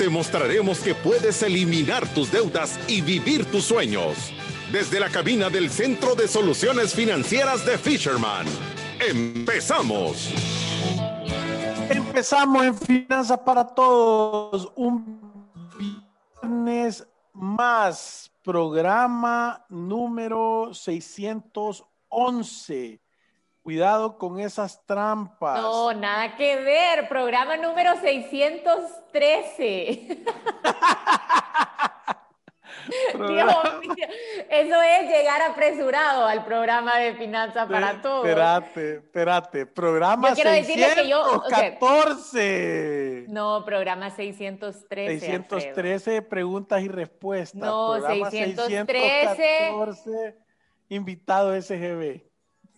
Te mostraremos que puedes eliminar tus deudas y vivir tus sueños. Desde la cabina del Centro de Soluciones Financieras de Fisherman. ¡Empezamos! Empezamos en Finanzas para Todos, un viernes más programa número 611. Cuidado con esas trampas. No, nada que ver. Programa número 613. eso es llegar apresurado al programa de Finanzas para Todos. Espérate, espérate. Programa 614. No, programa 613. 613 preguntas y respuestas. No, programa 613. 614, invitado SGB.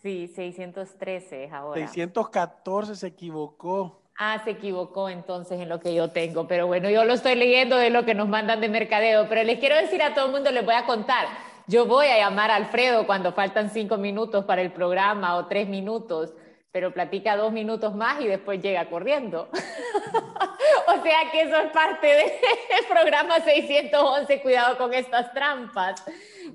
Sí, 613 es ahora. 614 se equivocó. Ah, se equivocó entonces en lo que yo tengo, pero bueno, yo lo estoy leyendo de lo que nos mandan de mercadeo, pero les quiero decir a todo el mundo, les voy a contar, yo voy a llamar a Alfredo cuando faltan cinco minutos para el programa o tres minutos, pero platica dos minutos más y después llega corriendo. o sea que eso es parte del programa 611, cuidado con estas trampas.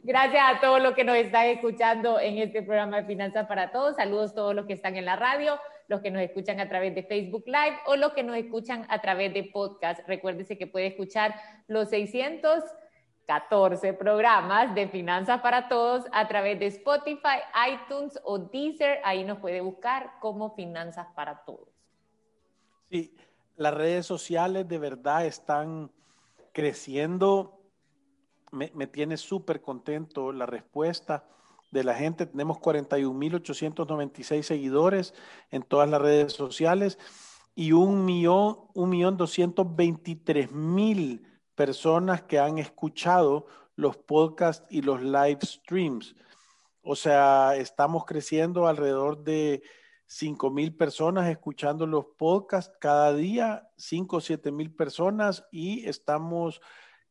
Gracias a todos los que nos están escuchando en este programa de Finanzas para Todos. Saludos a todos los que están en la radio los que nos escuchan a través de Facebook Live o los que nos escuchan a través de podcast. Recuérdese que puede escuchar los 614 programas de Finanzas para Todos a través de Spotify, iTunes o Deezer. Ahí nos puede buscar como Finanzas para Todos. Sí, las redes sociales de verdad están creciendo. Me, me tiene súper contento la respuesta de la gente. Tenemos 41.896 seguidores en todas las redes sociales y un millón, un millón mil personas que han escuchado los podcasts y los live streams. O sea, estamos creciendo alrededor de 5 mil personas escuchando los podcasts cada día, 5 o 7 mil personas y estamos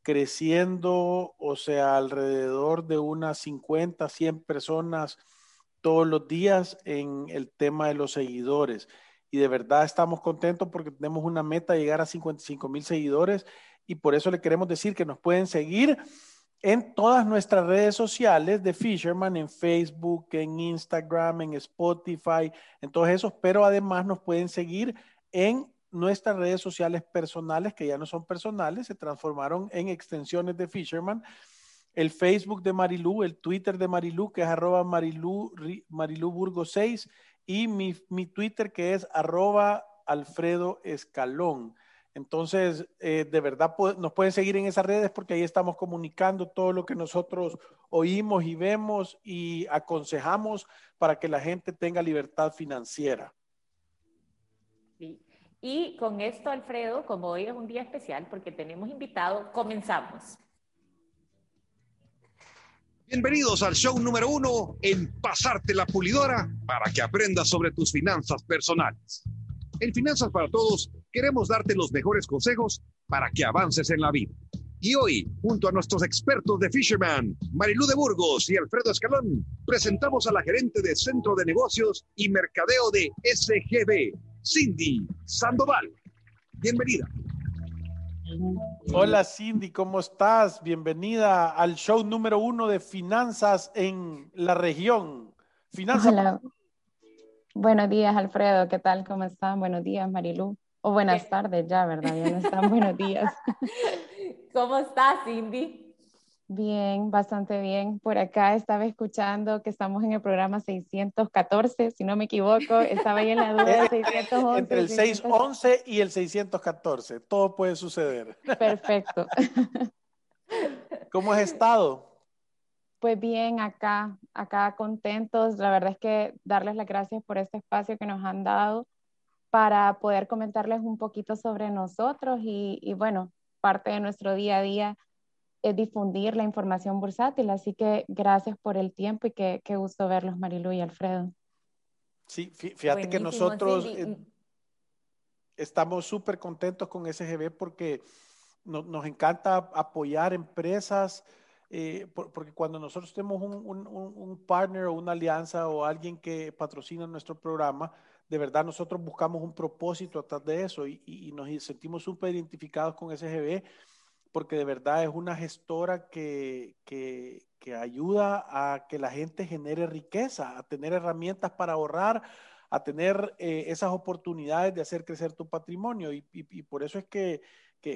creciendo, o sea, alrededor de unas 50, 100 personas todos los días en el tema de los seguidores. Y de verdad estamos contentos porque tenemos una meta de llegar a 55 mil seguidores y por eso le queremos decir que nos pueden seguir en todas nuestras redes sociales de Fisherman, en Facebook, en Instagram, en Spotify, en todos esos, pero además nos pueden seguir en nuestras redes sociales personales, que ya no son personales, se transformaron en extensiones de Fisherman. El Facebook de Marilú, el Twitter de Marilú, que es arroba Marilú, Burgo 6, y mi, Twitter, que es arroba Alfredo Escalón. Entonces, eh, de verdad nos pueden seguir en esas redes porque ahí estamos comunicando todo lo que nosotros oímos y vemos y aconsejamos para que la gente tenga libertad financiera. Y con esto, Alfredo, como hoy es un día especial porque tenemos invitado, comenzamos. Bienvenidos al show número uno en Pasarte la Pulidora para que aprendas sobre tus finanzas personales. En Finanzas para Todos queremos darte los mejores consejos para que avances en la vida. Y hoy, junto a nuestros expertos de Fisherman, Marilú de Burgos y Alfredo Escalón, presentamos a la gerente de Centro de Negocios y Mercadeo de SGB, Cindy Sandoval. Bienvenida. Hola Cindy, ¿cómo estás? Bienvenida al show número uno de finanzas en la región. Finanzas. Hola. Buenos días, Alfredo. ¿Qué tal? ¿Cómo están? Buenos días, Marilu. O buenas tardes ya, ¿verdad? Ya no están. Buenos días. ¿Cómo estás, Cindy? Bien, bastante bien. Por acá estaba escuchando que estamos en el programa 614, si no me equivoco, estaba ahí en la duda 611. Entre el 611 y el 614, todo puede suceder. Perfecto. ¿Cómo has estado? Pues bien, acá, acá contentos. La verdad es que darles las gracias por este espacio que nos han dado para poder comentarles un poquito sobre nosotros y, y bueno, parte de nuestro día a día es difundir la información bursátil. Así que gracias por el tiempo y qué, qué gusto verlos, Marilu y Alfredo. Sí, fíjate que nosotros eh, estamos súper contentos con SGB porque nos encanta apoyar empresas, eh, porque cuando nosotros tenemos un, un, partner o una alianza o alguien que patrocina nuestro programa, de verdad nosotros buscamos un propósito atrás de eso y, nos sentimos súper identificados con SGB porque de verdad es una gestora que, que, ayuda a que la gente genere riqueza, a tener herramientas para ahorrar, a tener eh, esas oportunidades de hacer crecer tu patrimonio. Y por eso es que,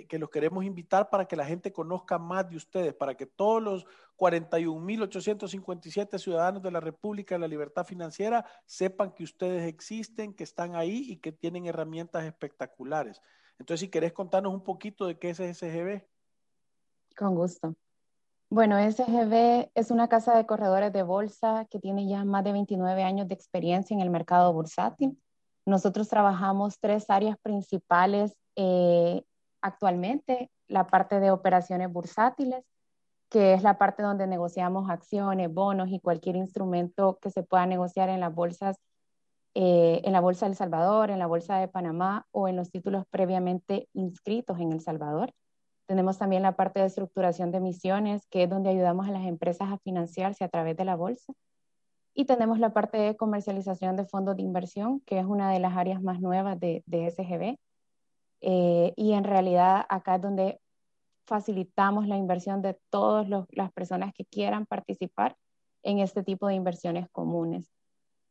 que, los queremos invitar para que la gente conozca más de ustedes, para que todos los 41.857 ciudadanos de la República de la Libertad Financiera sepan que ustedes existen, que están ahí y que tienen herramientas espectaculares. Entonces, si querés contarnos un poquito de qué es SGB. Con gusto. Bueno, SGB es una casa de corredores de bolsa que tiene ya más de 29 años de experiencia en el mercado bursátil. Nosotros trabajamos tres áreas principales eh, actualmente, la parte de operaciones bursátiles, que es la parte donde negociamos acciones, bonos y cualquier instrumento que se pueda negociar en las bolsas, eh, en la Bolsa de El Salvador, en la Bolsa de Panamá o en los títulos previamente inscritos en El Salvador. Tenemos también la parte de estructuración de emisiones, que es donde ayudamos a las empresas a financiarse a través de la bolsa. Y tenemos la parte de comercialización de fondos de inversión, que es una de las áreas más nuevas de, de SGB. Eh, y en realidad acá es donde facilitamos la inversión de todas las personas que quieran participar en este tipo de inversiones comunes.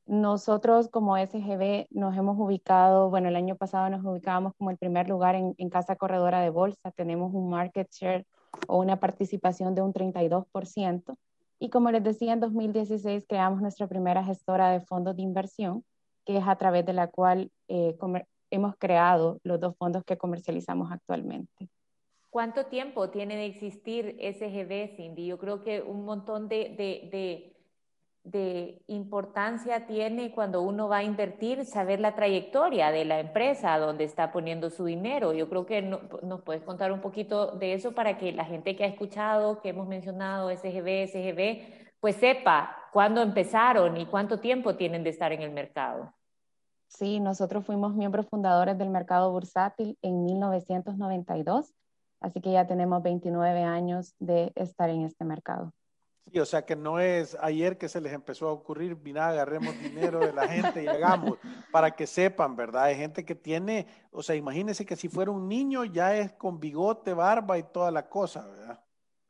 Nosotros como SGB nos hemos ubicado, bueno, el año pasado nos ubicábamos como el primer lugar en, casa corredora de bolsa, tenemos un market share o una participación de un 32%. Y como les decía, en 2016 creamos nuestra primera gestora de fondos de inversión, que es a través de la cual eh, hemos creado los dos fondos que comercializamos actualmente. ¿Cuánto tiempo tiene de existir SGB, Cindy? Yo creo que un montón de, de de importancia tiene cuando uno va a invertir saber la trayectoria de la empresa donde está poniendo su dinero. Yo creo que nos puedes contar un poquito de eso para que la gente que ha escuchado, que hemos mencionado SGB, SGB, pues sepa cuándo empezaron y cuánto tiempo tienen de estar en el mercado. Sí, nosotros fuimos miembros fundadores del mercado bursátil en 1992, así que ya tenemos 29 años de estar en este mercado. Sí, o sea que no es ayer que se les empezó a ocurrir, mira, agarremos dinero de la gente y hagamos, para que sepan, ¿verdad? Hay gente que tiene, o sea, imagínense que si fuera un niño ya es con bigote, barba y toda la cosa, ¿verdad?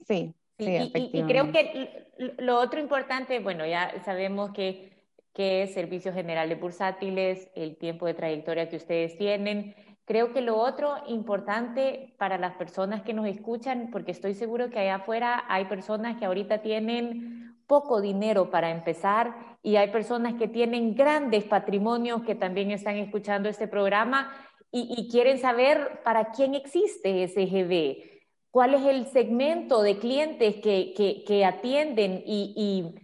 Sí, sí, y, y, creo que lo otro importante, bueno, ya sabemos que, que es Servicio General de Bursátiles, el tiempo de trayectoria que ustedes tienen, Creo que lo otro importante para las personas que nos escuchan, porque estoy seguro que allá afuera hay personas que ahorita tienen poco dinero para empezar y hay personas que tienen grandes patrimonios que también están escuchando este programa y, quieren saber para quién existe SGB, cuál es el segmento de clientes que, que, atienden y, y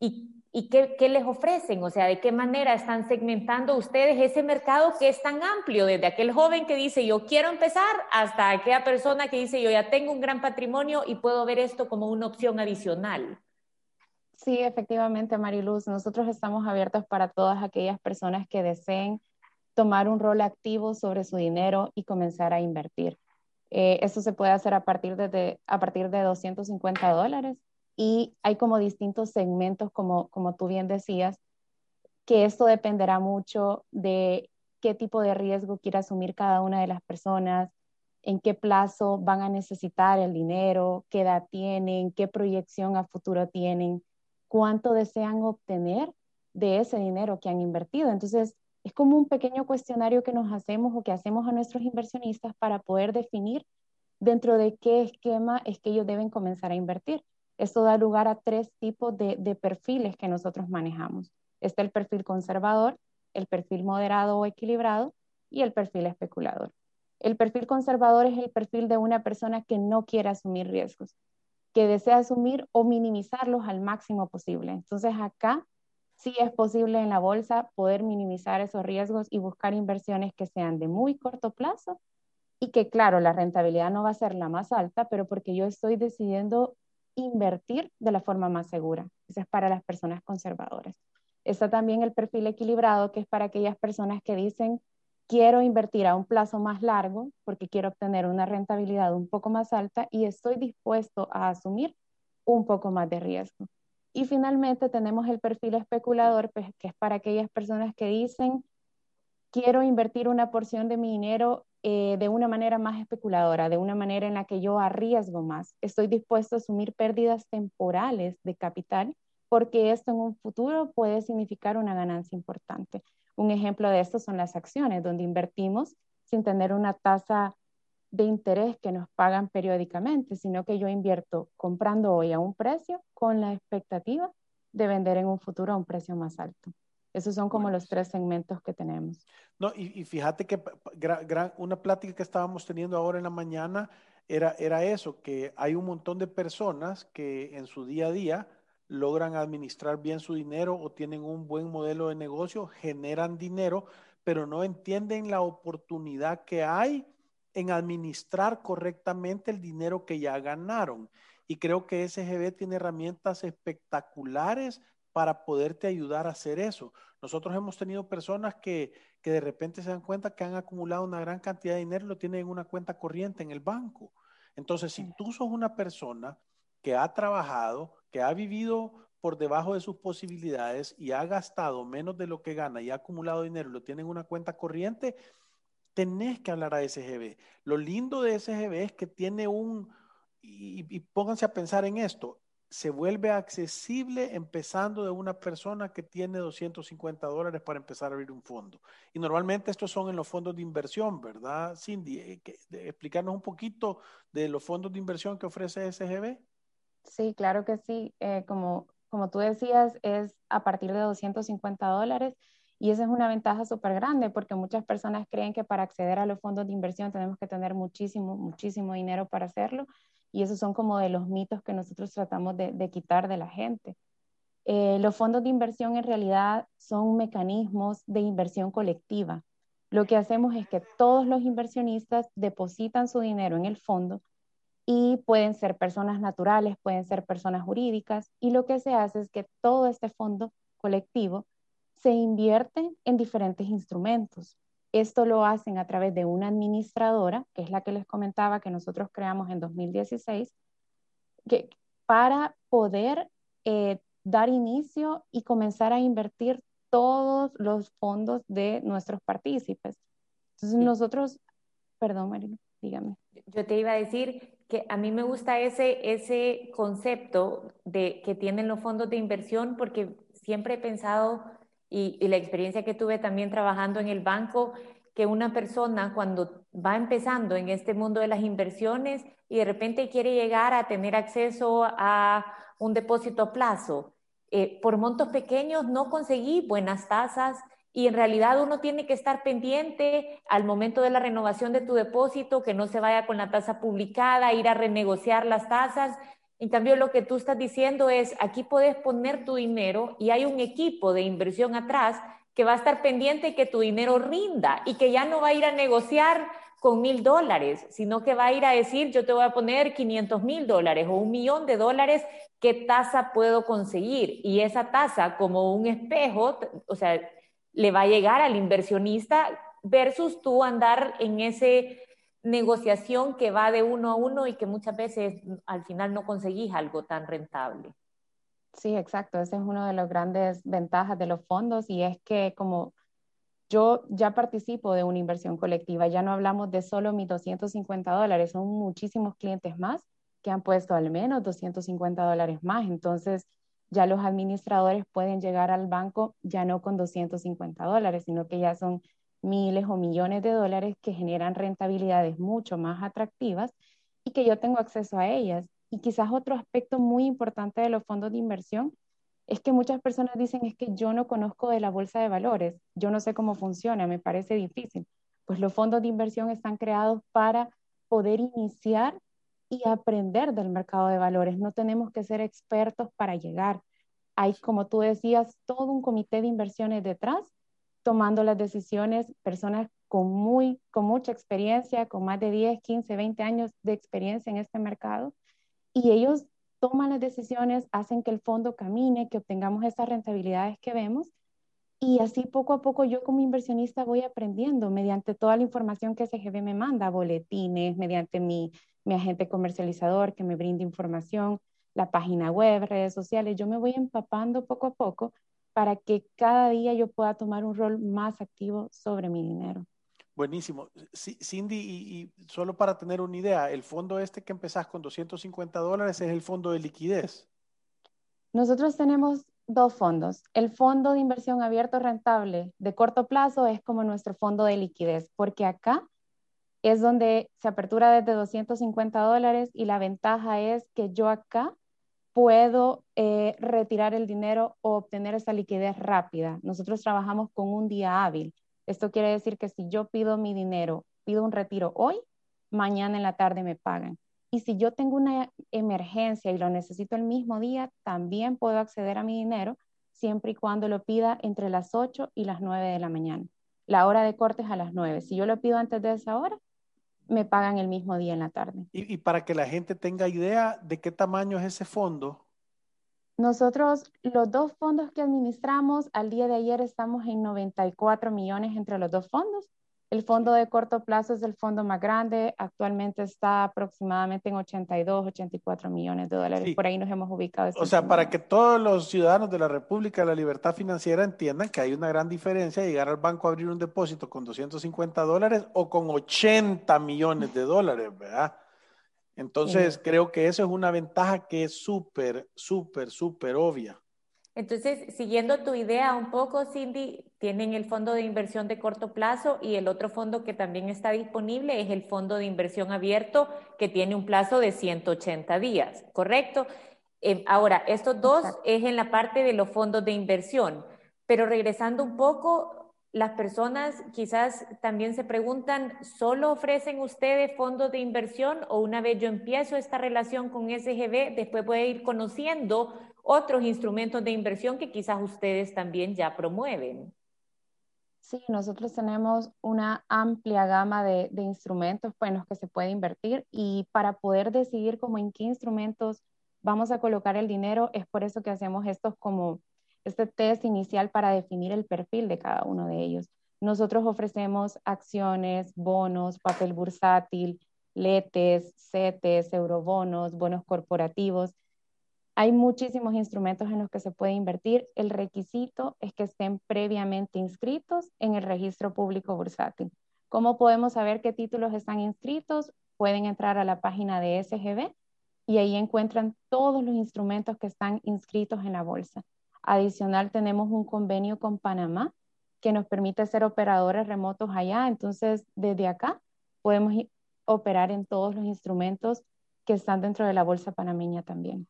y qué, les ofrecen, o sea, de qué manera están segmentando ustedes ese mercado que es tan amplio, desde aquel joven que dice yo quiero empezar hasta aquella persona que dice yo ya tengo un gran patrimonio y puedo ver esto como una opción adicional. Sí, efectivamente, Mariluz, nosotros estamos abiertos para todas aquellas personas que deseen tomar un rol activo sobre su dinero y comenzar a invertir. Eh, eso se puede hacer a partir de, a partir de 250 dólares y hay como distintos segmentos, como, como tú bien decías, que esto dependerá mucho de qué tipo de riesgo quiere asumir cada una de las personas, en qué plazo van a necesitar el dinero, qué edad tienen, qué proyección a futuro tienen, cuánto desean obtener de ese dinero que han invertido. Entonces, es como un pequeño cuestionario que nos hacemos o que hacemos a nuestros inversionistas para poder definir dentro de qué esquema es que ellos deben comenzar a invertir. Esto da lugar a tres tipos de, perfiles que nosotros manejamos. Está el perfil conservador, el perfil moderado o equilibrado y el perfil especulador. El perfil conservador es el perfil de una persona que no quiere asumir riesgos, que desea asumir o minimizarlos al máximo posible. Entonces acá sí es posible en la bolsa poder minimizar esos riesgos y buscar inversiones que sean de muy corto plazo y que claro, la rentabilidad no va a ser la más alta, pero porque yo estoy decidiendo invertir de la forma más segura. Eso es para las personas conservadoras. Está también el perfil equilibrado, que es para aquellas personas que dicen, quiero invertir a un plazo más largo porque quiero obtener una rentabilidad un poco más alta y estoy dispuesto a asumir un poco más de riesgo. Y finalmente tenemos el perfil especulador, pues, que es para aquellas personas que dicen, quiero invertir una porción de mi dinero eh, de una manera más especuladora, de una manera en la que yo arriesgo más. Estoy dispuesto a asumir pérdidas temporales de capital porque esto en un futuro puede significar una ganancia importante. Un ejemplo de esto son las acciones, donde invertimos sin tener una tasa de interés que nos pagan periódicamente, sino que yo invierto comprando hoy a un precio con la expectativa de vender en un futuro a un precio más alto. Esos son como los tres segmentos que tenemos. No, y, fíjate que una plática que estábamos teniendo ahora en la mañana era, era eso, que hay un montón de personas que en su día a día logran administrar bien su dinero o tienen un buen modelo de negocio, generan dinero, pero no entienden la oportunidad que hay en administrar correctamente el dinero que ya ganaron. Y creo que SGB tiene herramientas espectaculares para poderte ayudar a hacer eso. Nosotros hemos tenido personas que, que de repente se dan cuenta que han acumulado una gran cantidad de dinero y lo tienen en una cuenta corriente en el banco. Entonces, si tú sos una persona que ha trabajado, que ha vivido por debajo de sus posibilidades y ha gastado menos de lo que gana y ha acumulado dinero y lo tiene en una cuenta corriente, tenés que hablar a SGB. Lo lindo de SGB es que tiene un, y, pónganse a pensar en esto, se vuelve accesible empezando de una persona que tiene 250 dólares para empezar a abrir un fondo. Y normalmente estos son en los fondos de inversión, ¿verdad, Cindy? Eh, explicarnos un poquito de los fondos de inversión que ofrece SGB. Sí, claro que sí. Eh, como, como tú decías, es a partir de 250 dólares y esa es una ventaja súper grande porque muchas personas creen que para acceder a los fondos de inversión tenemos que tener muchísimo, muchísimo dinero para hacerlo y esos son como de los mitos que nosotros tratamos de, quitar de la gente. Eh, los fondos de inversión en realidad son mecanismos de inversión colectiva. Lo que hacemos es que todos los inversionistas depositan su dinero en el fondo y pueden ser personas naturales, pueden ser personas jurídicas, y lo que se hace es que todo este fondo colectivo se invierte en diferentes instrumentos. Esto lo hacen a través de una administradora, que es la que les comentaba que nosotros creamos en 2016, que, para poder eh, dar inicio y comenzar a invertir todos los fondos de nuestros partícipes. Entonces nosotros, perdón Marina, dígame. Yo te iba a decir que a mí me gusta ese, ese concepto de, que tienen los fondos de inversión porque siempre he pensado, y, la experiencia que tuve también trabajando en el banco, que una persona cuando va empezando en este mundo de las inversiones y de repente quiere llegar a tener acceso a un depósito a plazo, eh, por montos pequeños no conseguí buenas tasas, y en realidad uno tiene que estar pendiente al momento de la renovación de tu depósito, que no se vaya con la tasa publicada, ir a renegociar las tasas. En cambio, lo que tú estás diciendo es, aquí puedes poner tu dinero y hay un equipo de inversión atrás que va a estar pendiente que tu dinero rinda y que ya no va a ir a negociar con mil dólares, sino que va a ir a decir, yo te voy a poner 500 mil dólares o un millón de dólares, ¿qué tasa puedo conseguir? Y esa tasa, como un espejo, o sea, le va a llegar al inversionista versus tú andar en ese negociación que va de uno a uno y que muchas veces al final no conseguís algo tan rentable. Sí, exacto. Ese es uno de las grandes ventajas de los fondos y es que como yo ya participo de una inversión colectiva, ya no hablamos de solo mis 250 dólares, son muchísimos clientes más que han puesto al menos 250 dólares más. Entonces, ya los administradores pueden llegar al banco ya no con 250 dólares, sino que ya son miles o millones de dólares que generan rentabilidades mucho más atractivas y que yo tengo acceso a ellas. Y quizás otro aspecto muy importante de los fondos de inversión es que muchas personas dicen es que yo no conozco de la bolsa de valores, yo no sé cómo funciona, me parece difícil. Pues los fondos de inversión están creados para poder iniciar y aprender del mercado de valores. No tenemos que ser expertos para llegar. Hay, como tú decías, todo un comité de inversiones detrás tomando las decisiones, personas con, muy, con mucha experiencia, con más de 10, 15, 20 años de experiencia en este mercado, y ellos toman las decisiones, hacen que el fondo camine, que obtengamos estas rentabilidades que vemos, y así poco a poco yo como inversionista voy aprendiendo mediante toda la información que SGB me manda, boletines, mediante mi, mi agente comercializador que me brinda información, la página web, redes sociales, yo me voy empapando poco a poco para que cada día yo pueda tomar un rol más activo sobre mi dinero. Buenísimo. Cindy, y, solo para tener una idea, el fondo este que empezás con 250 dólares es el fondo de liquidez. Nosotros tenemos dos fondos. El fondo de inversión abierto rentable de corto plazo es como nuestro fondo de liquidez, porque acá es donde se apertura desde 250 dólares y la ventaja es que yo acá puedo eh, retirar el dinero o obtener esa liquidez rápida. Nosotros trabajamos con un día hábil. Esto quiere decir que si yo pido mi dinero, pido un retiro hoy, mañana en la tarde me pagan. Y si yo tengo una emergencia y lo necesito el mismo día, también puedo acceder a mi dinero siempre y cuando lo pida entre las 8 y las 9 de la mañana. La hora de corte es a las 9. Si yo lo pido antes de esa hora, me pagan el mismo día en la tarde. Y, para que la gente tenga idea de qué tamaño es ese fondo. Nosotros, los dos fondos que administramos, al día de ayer estamos en 94 millones entre los dos fondos. El fondo de corto plazo es el fondo más grande, actualmente está aproximadamente en 82, 84 millones de dólares. Por ahí nos hemos ubicado. O sea, para que todos los ciudadanos de la República de la Libertad Financiera entiendan que hay una gran diferencia de llegar al banco a abrir un depósito con 250 dólares o con 80 millones de dólares, ¿verdad? Entonces, creo que eso es una ventaja que es súper, súper, súper obvia. Entonces, siguiendo tu idea un poco, Cindy, tienen el fondo de inversión de corto plazo y el otro fondo que también está disponible es el fondo de inversión abierto que tiene un plazo de 180 días, ¿correcto? Eh, ahora, estos dos es en la parte de los fondos de inversión, pero regresando un poco, las personas quizás también se preguntan, ¿solo ofrecen ustedes fondos de inversión o una vez yo empiezo esta relación con SGB, después voy a ir conociendo otros instrumentos de inversión que quizás ustedes también ya promueven. Sí, nosotros tenemos una amplia gama de, instrumentos en los que se puede invertir y para poder decidir como en qué instrumentos vamos a colocar el dinero, es por eso que hacemos estos como este test inicial para definir el perfil de cada uno de ellos. Nosotros ofrecemos acciones, bonos, papel bursátil, letes, CETES, eurobonos, bonos corporativos hay muchísimos instrumentos en los que se puede invertir. El requisito es que estén previamente inscritos en el registro público bursátil. ¿Cómo podemos saber qué títulos están inscritos? Pueden entrar a la página de SGB y ahí encuentran todos los instrumentos que están inscritos en la bolsa. Adicional, tenemos un convenio con Panamá que nos permite ser operadores remotos allá. Entonces, desde acá podemos operar en todos los instrumentos que están dentro de la bolsa panameña también.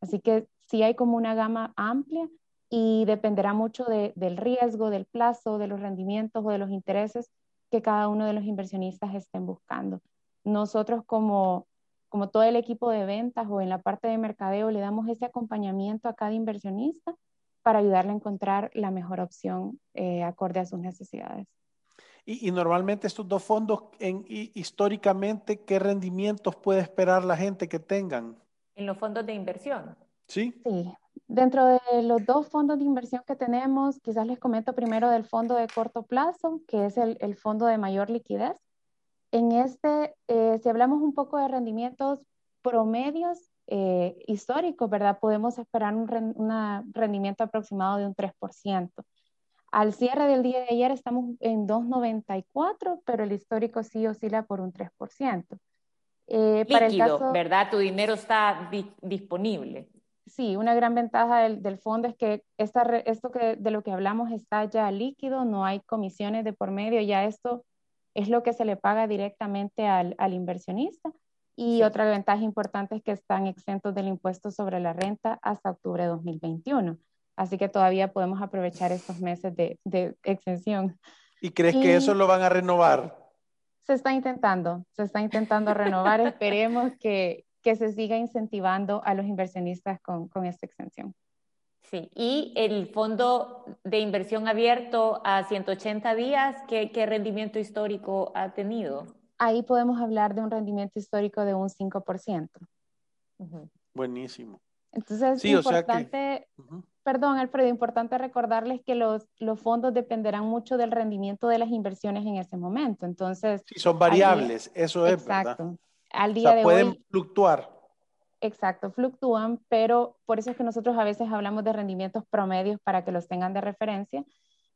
Así que sí hay como una gama amplia y dependerá mucho del riesgo, del plazo, de los rendimientos o de los intereses que cada uno de los inversionistas estén buscando. Nosotros como, como todo el equipo de ventas o en la parte de mercadeo le damos ese acompañamiento a cada inversionista para ayudarle a encontrar la mejor opción eh, acorde a sus necesidades. Y, normalmente estos dos fondos, en, históricamente, ¿qué rendimientos puede esperar la gente que tengan? En los fondos de inversión. Sí. Sí. Dentro de los dos fondos de inversión que tenemos, quizás les comento primero del fondo de corto plazo, que es el, fondo de mayor liquidez. En este, eh, si hablamos un poco de rendimientos promedios eh, históricos, ¿verdad? Podemos esperar un rendimiento aproximado de un 3%. Al cierre del día de ayer estamos en 2,94, pero el histórico sí oscila por un 3%. Eh, para el caso, ¿verdad? Tu dinero está disponible. Sí, una gran ventaja del, fondo es que esta, esto que, de lo que hablamos está ya líquido, no hay comisiones de por medio, ya esto es lo que se le paga directamente al, al inversionista. Y otra ventaja importante es que están exentos del impuesto sobre la renta hasta octubre de 2021. Así que todavía podemos aprovechar estos meses de, de exención. ¿Y crees que eso lo van a renovar? Se está intentando, se está intentando renovar. Esperemos que, que, se siga incentivando a los inversionistas con, con esta extensión. Sí, y el fondo de inversión abierto a 180 días, ¿qué, qué rendimiento histórico ha tenido? Ahí podemos hablar de un rendimiento histórico de un 5%. Buenísimo. Entonces, es importante, perdón, Alfredo, importante recordarles que los, los fondos dependerán mucho del rendimiento de las inversiones en ese momento. Entonces, sí, son variables, eso es. Exacto. Al día de pueden fluctuar. Exacto, fluctúan, pero por eso es que nosotros a veces hablamos de rendimientos promedios para que los tengan de referencia.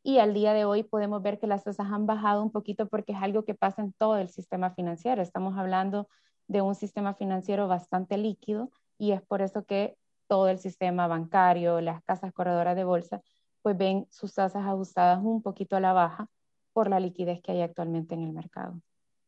Y al día de hoy podemos ver que las tasas han bajado un poquito porque es algo que pasa en todo el sistema financiero. Estamos hablando de un sistema financiero bastante líquido y es por eso que todo el sistema bancario, las casas corredoras de bolsa, pues ven sus tasas ajustadas un poquito a la baja por la liquidez que hay actualmente en el mercado.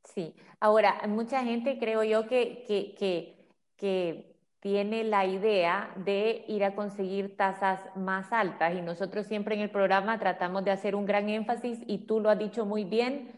Sí, ahora, mucha gente creo yo que, que, que, que tiene la idea de ir a conseguir tasas más altas y nosotros siempre en el programa tratamos de hacer un gran énfasis y tú lo has dicho muy bien,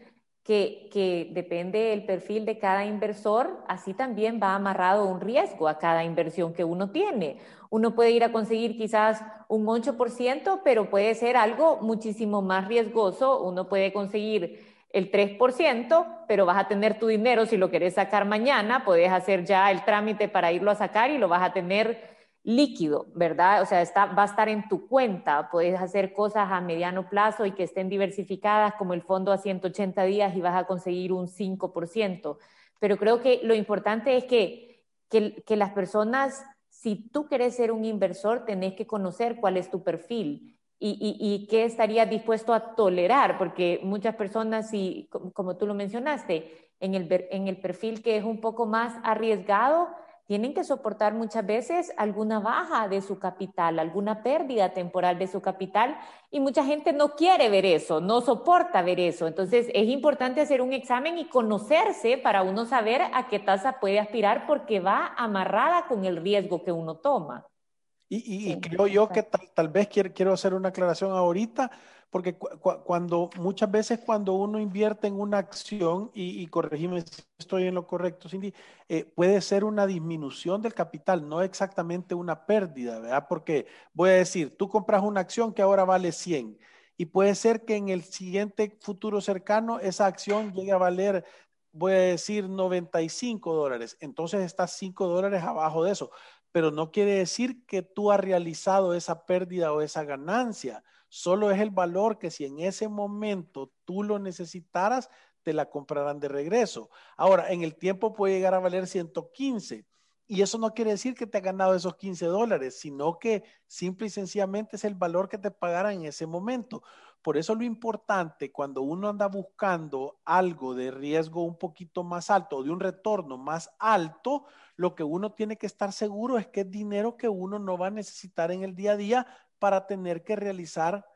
que, depende del perfil de cada inversor, así también va amarrado un riesgo a cada inversión que uno tiene. Uno puede ir a conseguir quizás un 8%, pero puede ser algo muchísimo más riesgoso. Uno puede conseguir el 3%, pero vas a tener tu dinero si lo querés sacar mañana, puedes hacer ya el trámite para irlo a sacar y lo vas a tener líquido, ¿verdad? O sea, va a estar en tu cuenta, puedes hacer cosas a mediano plazo y que estén diversificadas como el fondo a 180 días y vas a conseguir un 5%. Pero creo que lo importante es que, que, las personas, si tú querés ser un inversor, tenés que conocer cuál es tu perfil y, qué estarías dispuesto a tolerar, porque muchas personas, y como tú lo mencionaste, en el, en el perfil que es un poco más arriesgado, tienen que soportar muchas veces alguna baja de su capital, alguna pérdida temporal de su capital y mucha gente no quiere ver eso, no soporta ver eso. Entonces es importante hacer un examen y conocerse para uno saber a qué tasa puede aspirar porque va amarrada con el riesgo que uno toma. Y, creo yo que tal, vez quiero, quiero, hacer una aclaración ahorita, porque cuando muchas veces cuando uno invierte en una acción, y, y corregime si estoy en lo correcto, Cindy, eh, puede ser una disminución del capital, no exactamente una pérdida, ¿verdad? Porque voy a decir, tú compras una acción que ahora vale 100 y puede ser que en el siguiente futuro cercano esa acción llegue a valer voy a decir 95 dólares, entonces estás 5 dólares abajo de eso pero no quiere decir que tú has realizado esa pérdida o esa ganancia. Solo es el valor que si en ese momento tú lo necesitaras, te la comprarán de regreso. Ahora, en el tiempo puede llegar a valer 115. Y eso no quiere decir que te ha ganado esos 15 dólares, sino que simple y sencillamente es el valor que te pagarán en ese momento. Por eso lo importante cuando uno anda buscando algo de riesgo un poquito más alto o de un retorno más alto, lo que uno tiene que estar seguro es que es dinero que uno no va a necesitar en el día a día para tener que realizar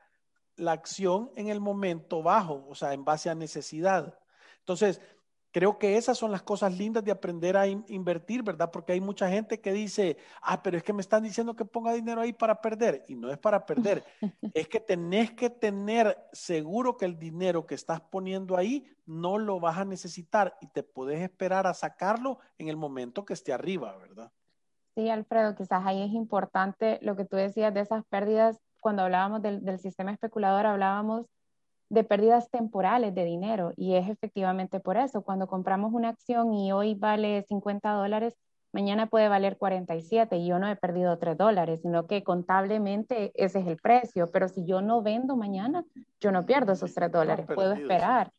la acción en el momento bajo, o sea, en base a necesidad. Entonces, Creo que esas son las cosas lindas de aprender a invertir, ¿verdad? Porque hay mucha gente que dice, ah, pero es que me están diciendo que ponga dinero ahí para perder. Y no es para perder, es que tenés que tener seguro que el dinero que estás poniendo ahí no lo vas a necesitar y te puedes esperar a sacarlo en el momento que esté arriba, ¿verdad? Sí, Alfredo, quizás ahí es importante lo que tú decías de esas pérdidas. Cuando hablábamos del, del sistema especulador, hablábamos de pérdidas temporales de dinero y es efectivamente por eso. Cuando compramos una acción y hoy vale 50 dólares, mañana puede valer 47 y yo no he perdido 3 dólares, sino que contablemente ese es el precio. Pero si yo no vendo mañana, yo no pierdo esos 3 dólares, puedo esperar.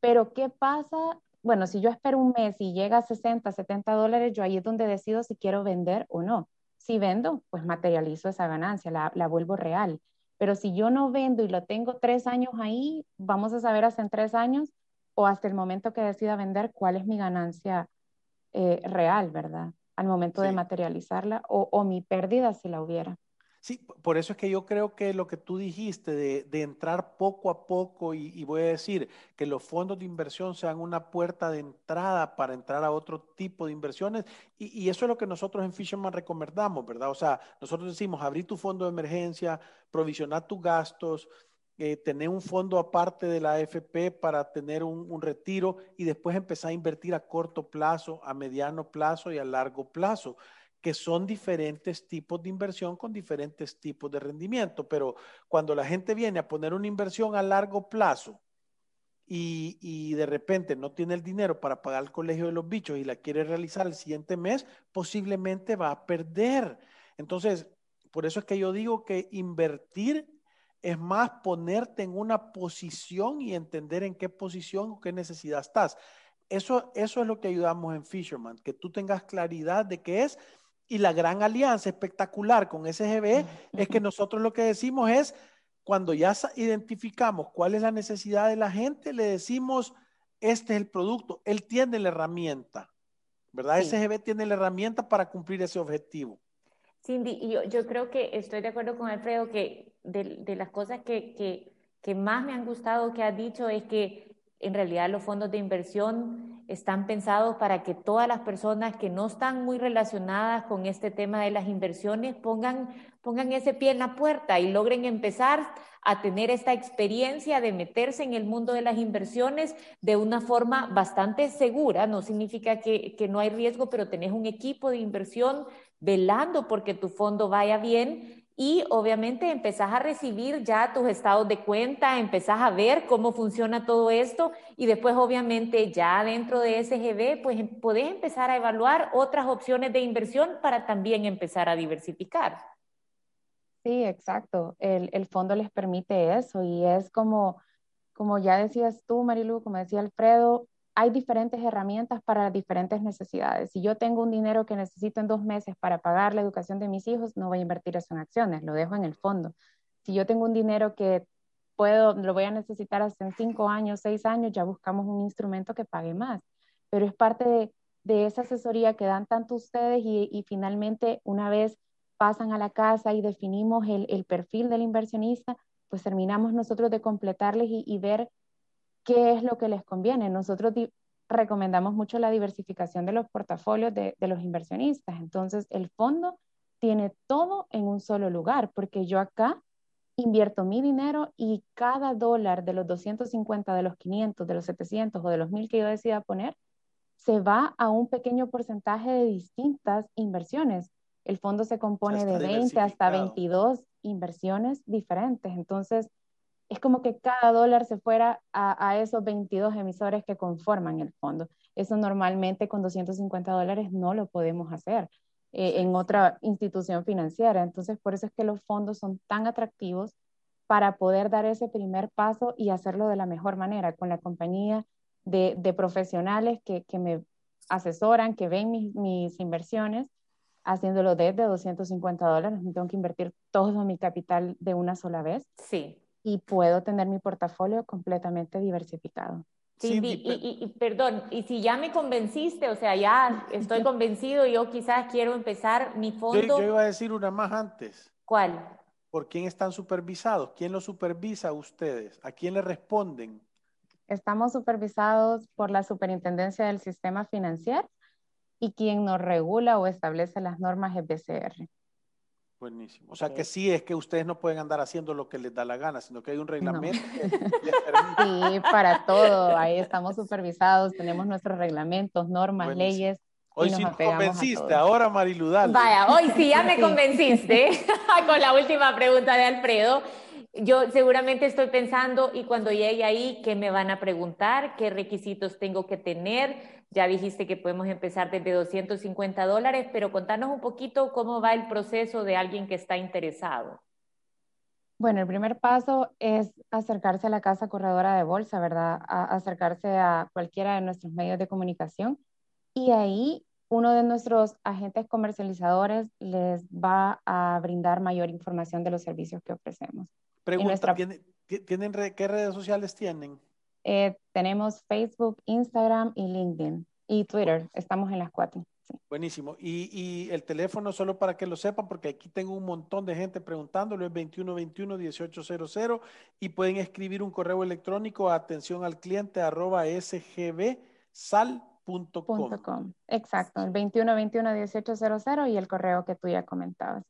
Pero ¿qué pasa? Bueno, si yo espero un mes y llega a 60, 70 dólares, yo ahí es donde decido si quiero vender o no. Si vendo, pues materializo esa ganancia, la, la vuelvo real. Pero si yo no vendo y lo tengo tres años ahí, vamos a saber hasta en tres años o hasta el momento que decida vender cuál es mi ganancia eh, real, ¿verdad? Al momento de materializarla o, o mi pérdida si la hubiera. Sí, por eso es que yo creo que lo que tú dijiste de, entrar poco a poco y, voy a decir que los fondos de inversión sean una puerta de entrada para entrar a otro tipo de inversiones y, eso es lo que nosotros en Fisherman recomendamos, ¿verdad? O sea, nosotros decimos abrir tu fondo de emergencia, provisionar tus gastos, eh, tener un fondo aparte de la AFP para tener un, un, retiro y después empezar a invertir a corto plazo, a mediano plazo y a largo plazo que son diferentes tipos de inversión con diferentes tipos de rendimiento. Pero cuando la gente viene a poner una inversión a largo plazo y, y, de repente no tiene el dinero para pagar el colegio de los bichos y la quiere realizar el siguiente mes, posiblemente va a perder. Entonces, por eso es que yo digo que invertir es más ponerte en una posición y entender en qué posición o qué necesidad estás. Eso, eso es lo que ayudamos en Fisherman, que tú tengas claridad de qué es. Y la gran alianza espectacular con SGB es que nosotros lo que decimos es, cuando ya identificamos cuál es la necesidad de la gente, le decimos, este es el producto, él tiene la herramienta, ¿verdad? SGB tiene la herramienta para cumplir ese objetivo. Cindy, yo, yo creo que estoy de acuerdo con Alfredo que de, de las cosas que, que, que, más me han gustado que has dicho es que en realidad los fondos de inversión están pensados para que todas las personas que no están muy relacionadas con este tema de las inversiones pongan, pongan ese pie en la puerta y logren empezar a tener esta experiencia de meterse en el mundo de las inversiones de una forma bastante segura. No significa que, que no hay riesgo, pero tenés un equipo de inversión velando porque tu fondo vaya bien y obviamente empezás a recibir ya tus estados de cuenta, empezás a ver cómo funciona todo esto y después obviamente ya dentro de SGB pues em, podés empezar a evaluar otras opciones de inversión para también empezar a diversificar. Sí, exacto. El, el fondo les permite eso y es como, como ya decías tú, Marilu, como decía Alfredo, hay diferentes herramientas para diferentes necesidades. Si yo tengo un dinero que necesito en dos meses para pagar la educación de mis hijos, no voy a invertir eso en acciones, lo dejo en el fondo. Si yo tengo un dinero que puedo, lo voy a necesitar hasta en cinco años, seis años, ya buscamos un instrumento que pague más. Pero es parte de, de esa asesoría que dan tanto ustedes y, y, finalmente una vez pasan a la casa y definimos el, el perfil del inversionista, pues terminamos nosotros de completarles y, y ver qué es lo que les conviene. Nosotros recomendamos mucho la diversificación de los portafolios de, de, los inversionistas. Entonces, el fondo tiene todo en un solo lugar, porque yo acá invierto mi dinero y cada dólar de los 250, de los 500, de los 700 o de los 1000 que yo decida poner, se va a un pequeño porcentaje de distintas inversiones. El fondo se compone de 20 hasta 22 inversiones diferentes. Entonces, es como que cada dólar se fuera a, a, esos 22 emisores que conforman el fondo. Eso normalmente con 250 dólares no lo podemos hacer eh, en otra institución financiera. Entonces, por eso es que los fondos son tan atractivos para poder dar ese primer paso y hacerlo de la mejor manera, con la compañía de, de profesionales que, que, me asesoran, que ven mis, mis inversiones, haciéndolo desde 250 dólares. No tengo que invertir todo mi capital de una sola vez. Sí y puedo tener mi portafolio completamente diversificado. Sí, y, y, y, perdón, y si ya me convenciste, o sea, ya estoy convencido, yo quizás quiero empezar mi fondo. Yo, yo iba a decir una más antes. ¿Cuál? ¿Por quién están supervisados? ¿Quién los supervisa a ustedes? ¿A quién le responden? Estamos supervisados por la Superintendencia del Sistema Financiero y quien nos regula o establece las normas es BCR. Buenísimo. O sea que sí es que ustedes no pueden andar haciendo lo que les da la gana, sino que hay un reglamento no. que les permite. Sí, para todo. Ahí estamos supervisados, tenemos nuestros reglamentos, normas, Buenísimo. leyes. Hoy sí me convenciste, ahora Mariludal. Vaya, hoy sí ya me convenciste con la última pregunta de Alfredo. Yo seguramente estoy pensando, y cuando llegue ahí, ¿qué me van a preguntar? ¿Qué requisitos tengo que tener? Ya dijiste que podemos empezar desde 250 dólares, pero contanos un poquito cómo va el proceso de alguien que está interesado. Bueno, el primer paso es acercarse a la casa corredora de bolsa, ¿verdad? A acercarse a cualquiera de nuestros medios de comunicación y ahí uno de nuestros agentes comercializadores les va a brindar mayor información de los servicios que ofrecemos. Pregunta, nuestra... ¿tienen, ¿tienen qué redes sociales tienen? Eh, tenemos Facebook, Instagram y LinkedIn y Twitter. Estamos en las cuatro. Sí. Buenísimo. Y, y, el teléfono, solo para que lo sepan, porque aquí tengo un montón de gente preguntándolo, es 2121-1800 y pueden escribir un correo electrónico a atención al cliente arroba sgbsal.com. Exacto, el 2121-1800 y el correo que tú ya comentabas.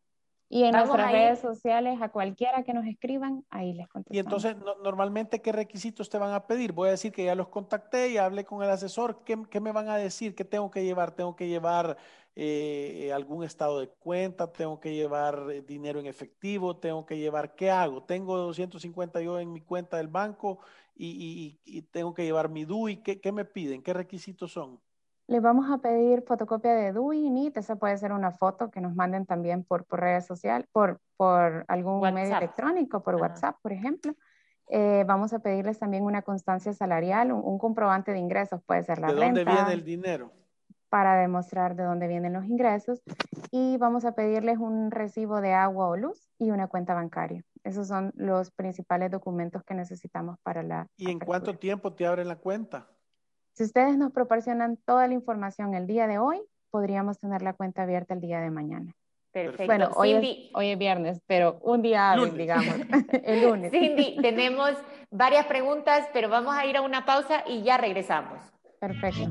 Y en nuestras redes sociales, a cualquiera que nos escriban, ahí les contestamos. Y entonces, normalmente, ¿qué requisitos te van a pedir? Voy a decir que ya los contacté y hablé con el asesor. ¿Qué, qué me van a decir? ¿Qué tengo que llevar? ¿Tengo que llevar eh, algún estado de cuenta? ¿Tengo que llevar eh, dinero en efectivo? ¿Tengo que llevar qué hago? Tengo 250 yo en mi cuenta del banco y, y, y tengo que llevar mi DUI. ¿Qué, ¿Qué me piden? ¿Qué requisitos son? Les vamos a pedir fotocopia de DUI, NIT, esa puede ser una foto que nos manden también por, por redes sociales, por, por algún medio electrónico, por WhatsApp, por ejemplo. Eh, vamos a pedirles también una constancia salarial, un, comprobante de ingresos, puede ser la renta. ¿De dónde viene el dinero? Para demostrar de dónde vienen los ingresos. Y vamos a pedirles un recibo de agua o luz y una cuenta bancaria. Esos son los principales documentos que necesitamos para la. ¿Y en cuánto tiempo te abren la cuenta? Si ustedes nos proporcionan toda la información el día de hoy, podríamos tener la cuenta abierta el día de mañana. Perfecto. Bueno, hoy, es, hoy es, viernes, pero un día hábil, digamos, el lunes. Cindy, tenemos varias preguntas, pero vamos a ir a una pausa y ya regresamos. Perfecto.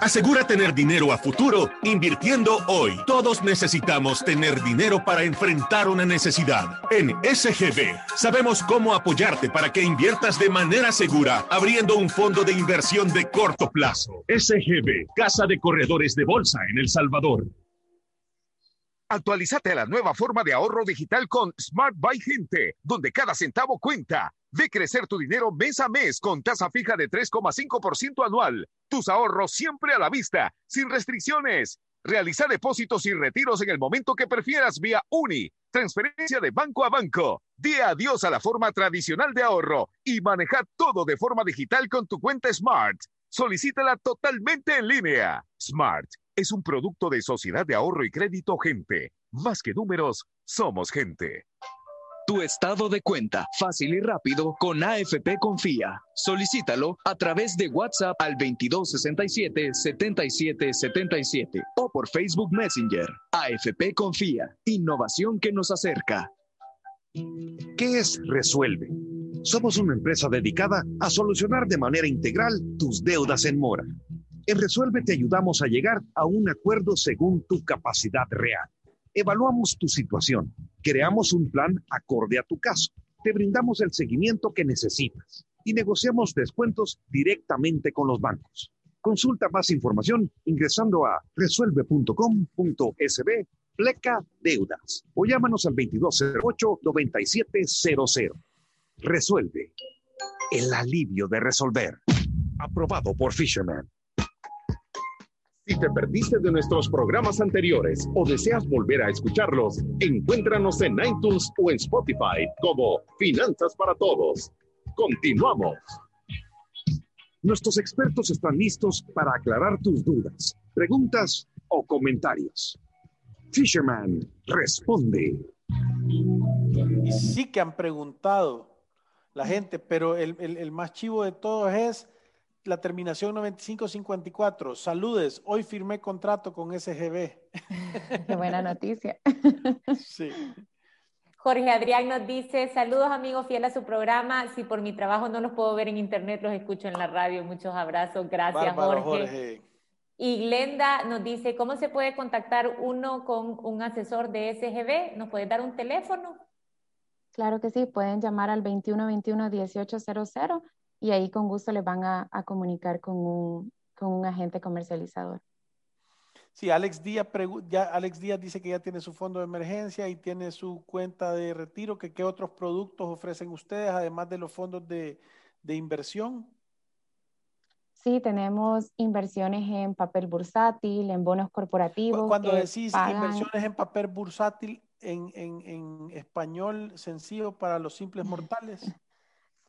Asegura tener dinero a futuro invirtiendo hoy. Todos necesitamos tener dinero para enfrentar una necesidad. En SGB sabemos cómo apoyarte para que inviertas de manera segura, abriendo un fondo de inversión de corto plazo. SGB, Casa de Corredores de Bolsa en El Salvador. Actualízate a la nueva forma de ahorro digital con Smart Buy Gente, donde cada centavo cuenta. Ve crecer tu dinero mes a mes con tasa fija de 3,5% anual. Tus ahorros siempre a la vista, sin restricciones. Realiza depósitos y retiros en el momento que prefieras vía UNI, transferencia de banco a banco. Di adiós a la forma tradicional de ahorro y maneja todo de forma digital con tu cuenta Smart. Solicítala totalmente en línea. Smart es un producto de Sociedad de Ahorro y Crédito Gente. Más que números, somos gente. Tu estado de cuenta, fácil y rápido, con AFP Confía. Solicítalo a través de WhatsApp al 2267-7777 o por Facebook Messenger. AFP Confía, innovación que nos acerca. ¿Qué es Resuelve? Somos una empresa dedicada a solucionar de manera integral tus deudas en mora. En Resuelve te ayudamos a llegar a un acuerdo según tu capacidad real. Evaluamos tu situación, creamos un plan acorde a tu caso, te brindamos el seguimiento que necesitas y negociamos descuentos directamente con los bancos. Consulta más información ingresando a resuelve.com.sb pleca deudas o llámanos al 2208-9700. Resuelve. El alivio de resolver. Aprobado por Fisherman. Si te perdiste de nuestros programas anteriores o deseas volver a escucharlos, encuéntranos en iTunes o en Spotify como Finanzas para Todos. Continuamos. Nuestros expertos están listos para aclarar tus dudas, preguntas o comentarios. Fisherman responde. Y sí que han preguntado la gente, pero el, el, el más chivo de todos es la terminación 9554. Saludes, hoy firmé contrato con SGB. Qué buena noticia. Sí. Jorge Adrián nos dice, saludos amigos fieles a su programa. Si por mi trabajo no los puedo ver en internet, los escucho en la radio. Muchos abrazos. Gracias, Bárbaro, Jorge. Jorge. Y Glenda nos dice, ¿cómo se puede contactar uno con un asesor de SGB? ¿Nos puede dar un teléfono? Claro que sí, pueden llamar al 2121-1800 y ahí con gusto les van a, a comunicar con un, con un, agente comercializador. Sí, Alex Díaz, ya, Alex Díaz dice que ya tiene su fondo de emergencia y tiene su cuenta de retiro, que qué otros productos ofrecen ustedes, además de los fondos de, de inversión. Sí, tenemos inversiones en papel bursátil, en bonos corporativos. Cuando decís pagan... inversiones en papel bursátil, en, en, en español sencillo para los simples mortales.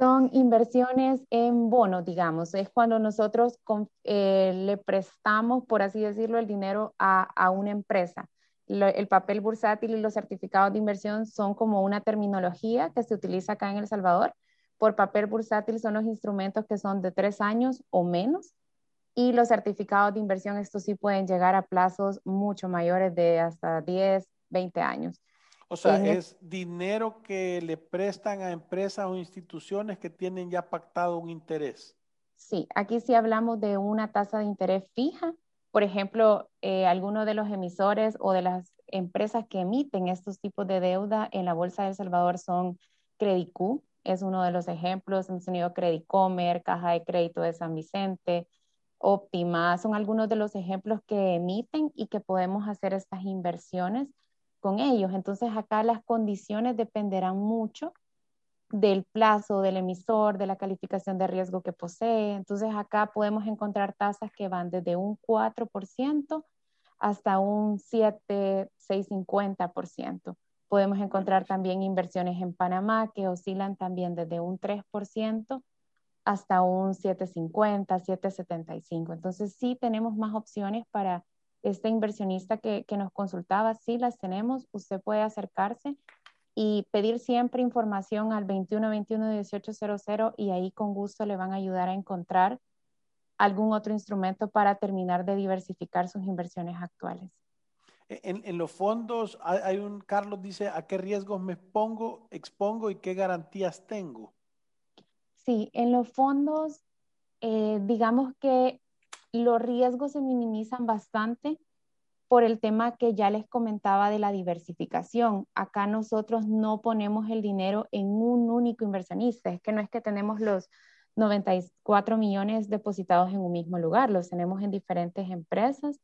Son inversiones en bonos, digamos. Es cuando nosotros eh, le prestamos, por así decirlo, el dinero a, a una empresa. El papel bursátil y los certificados de inversión son como una terminología que se utiliza acá en El Salvador por papel bursátil son los instrumentos que son de tres años o menos. Y los certificados de inversión, estos sí pueden llegar a plazos mucho mayores de hasta 10, 20 años. O sea, es dinero que le prestan a empresas o instituciones que tienen ya pactado un interés. Sí, aquí sí hablamos de una tasa de interés fija. Por ejemplo, eh, algunos de los emisores o de las empresas que emiten estos tipos de deuda en la Bolsa de El Salvador son Credicú, es uno de los ejemplos. Hemos tenido Credicomer, Caja de Crédito de San Vicente, Optima, son algunos de los ejemplos que emiten y que podemos hacer estas inversiones con ellos. Entonces acá las condiciones dependerán mucho del plazo del emisor, de la calificación de riesgo que posee. Entonces acá podemos encontrar tasas que van desde un 4% hasta un 7, 6,50%. Podemos encontrar también inversiones en Panamá que oscilan también desde un 3% hasta un 7,50, 7,75. Entonces sí tenemos más opciones para este inversionista que, que nos consultaba, sí las tenemos, usted puede acercarse y pedir siempre información al 2121-1800 y ahí con gusto le van a ayudar a encontrar algún otro instrumento para terminar de diversificar sus inversiones actuales. E, en, en, los fondos hay, un, Carlos dice, ¿a qué riesgos me expongo, expongo y qué garantías tengo? Sí, en los fondos, eh, digamos que los riesgos se minimizan bastante por el tema que ya les comentaba de la diversificación. Acá nosotros no ponemos el dinero en un único inversionista, es que no es que tenemos los 94 millones depositados en un mismo lugar, los tenemos en diferentes empresas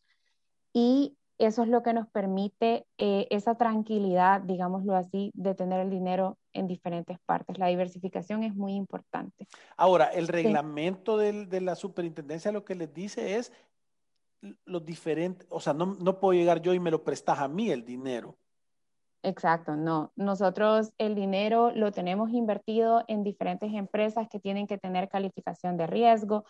y eso es lo que nos permite eh, esa tranquilidad, digámoslo así, de tener el dinero en diferentes partes. La diversificación es muy importante. Ahora, el reglamento de la superintendencia lo que les dice es los diferentes, o sea, no, no puedo llegar yo y me lo prestas a mí el dinero. Exacto, no. Nosotros el dinero lo tenemos invertido en diferentes empresas que tienen que tener calificación de riesgo,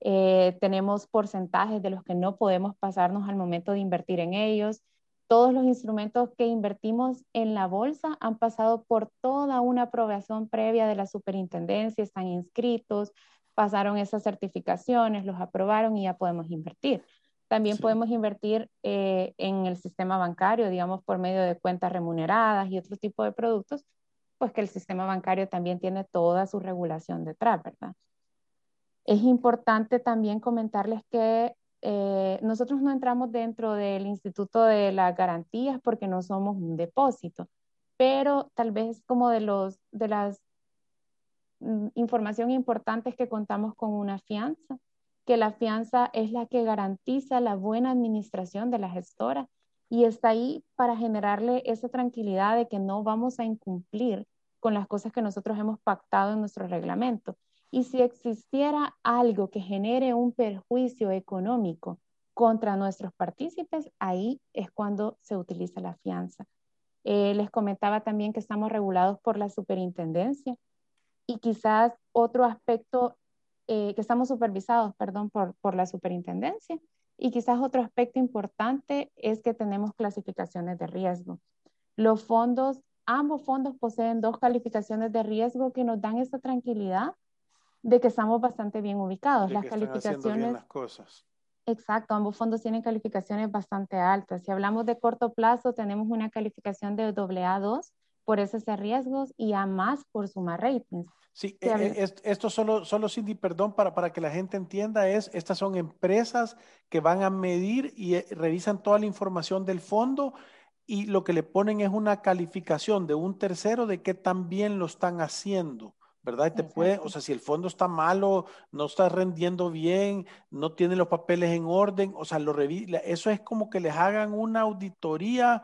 eh, tenemos porcentajes de los que no podemos pasarnos al momento de invertir en ellos. Todos los instrumentos que invertimos en la bolsa han pasado por toda una aprobación previa de la superintendencia, están inscritos, pasaron esas certificaciones, los aprobaron y ya podemos invertir. También podemos invertir eh, en el sistema bancario, digamos, por medio de cuentas remuneradas y otro tipo de productos, pues que el sistema bancario también tiene toda su regulación detrás, ¿verdad? Es importante también comentarles que eh, nosotros no entramos dentro del Instituto de las Garantías porque no somos un depósito, pero tal vez como de, los, de las mm, información importantes que contamos con una fianza, que la fianza es la que garantiza la buena administración de la gestora y está ahí para generarle esa tranquilidad de que no vamos a incumplir con las cosas que nosotros hemos pactado en nuestro reglamento. Y si existiera algo que genere un perjuicio económico contra nuestros partícipes, ahí es cuando se utiliza la fianza. Eh, les comentaba también que estamos regulados por la superintendencia y quizás otro aspecto, eh, que estamos supervisados, perdón, por, por la superintendencia. Y quizás otro aspecto importante es que tenemos clasificaciones de riesgo. Los fondos, ambos fondos poseen dos calificaciones de riesgo que nos dan esa tranquilidad de que estamos bastante bien ubicados. las calificaciones. las cosas. Exacto, ambos fondos tienen calificaciones bastante altas. Si hablamos de corto plazo, tenemos una calificación de AA2 por esos riesgos y A más por suma ratings. Sí, eh, eh, esto solo, solo Cindy, perdón, para, para que la gente entienda, es, estas son empresas que van a medir y eh, revisan toda la información del fondo y lo que le ponen es una calificación de un tercero de qué tan bien lo están haciendo. ¿Verdad? Y te puede, o sea, si el fondo está malo, no está rendiendo bien, no tiene los papeles en orden, o sea, lo eso es como que les hagan una auditoría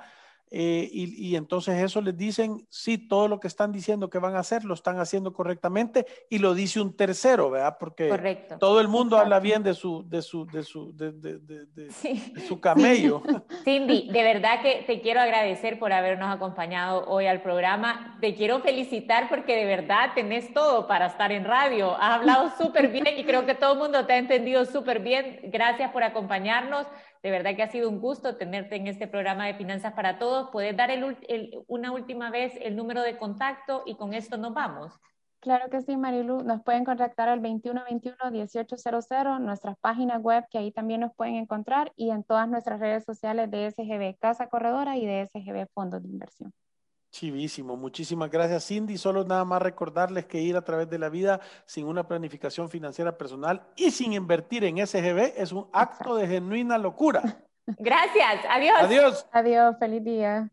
eh, y, entonces eso les dicen, sí, todo lo que están diciendo que van a hacer lo están haciendo correctamente y lo dice un tercero, ¿verdad? Porque todo el mundo habla bien de su, de su, de su, de, de, de, su camello. Cindy, de verdad que te quiero agradecer por habernos acompañado hoy al programa. Te quiero felicitar porque de verdad tenés todo para estar en radio. Has hablado súper bien y creo que todo el mundo te ha entendido súper bien. Gracias por acompañarnos. De verdad que ha sido un gusto tenerte en este programa de Finanzas para Todos. ¿Puedes dar una última vez el número de contacto y con esto nos vamos? Claro que sí, Marilu. Nos pueden contactar al 2121-1800, nuestras páginas web, que ahí también nos pueden encontrar, y en todas nuestras redes sociales de SGB Casa Corredora y de SGB Fondos de Inversión. Chivísimo, muchísimas gracias Cindy. Solo nada más recordarles que ir a través de la vida sin una planificación financiera personal y sin invertir en SGB es un acto de genuina locura. Gracias, adiós. Adiós. Adiós, feliz día.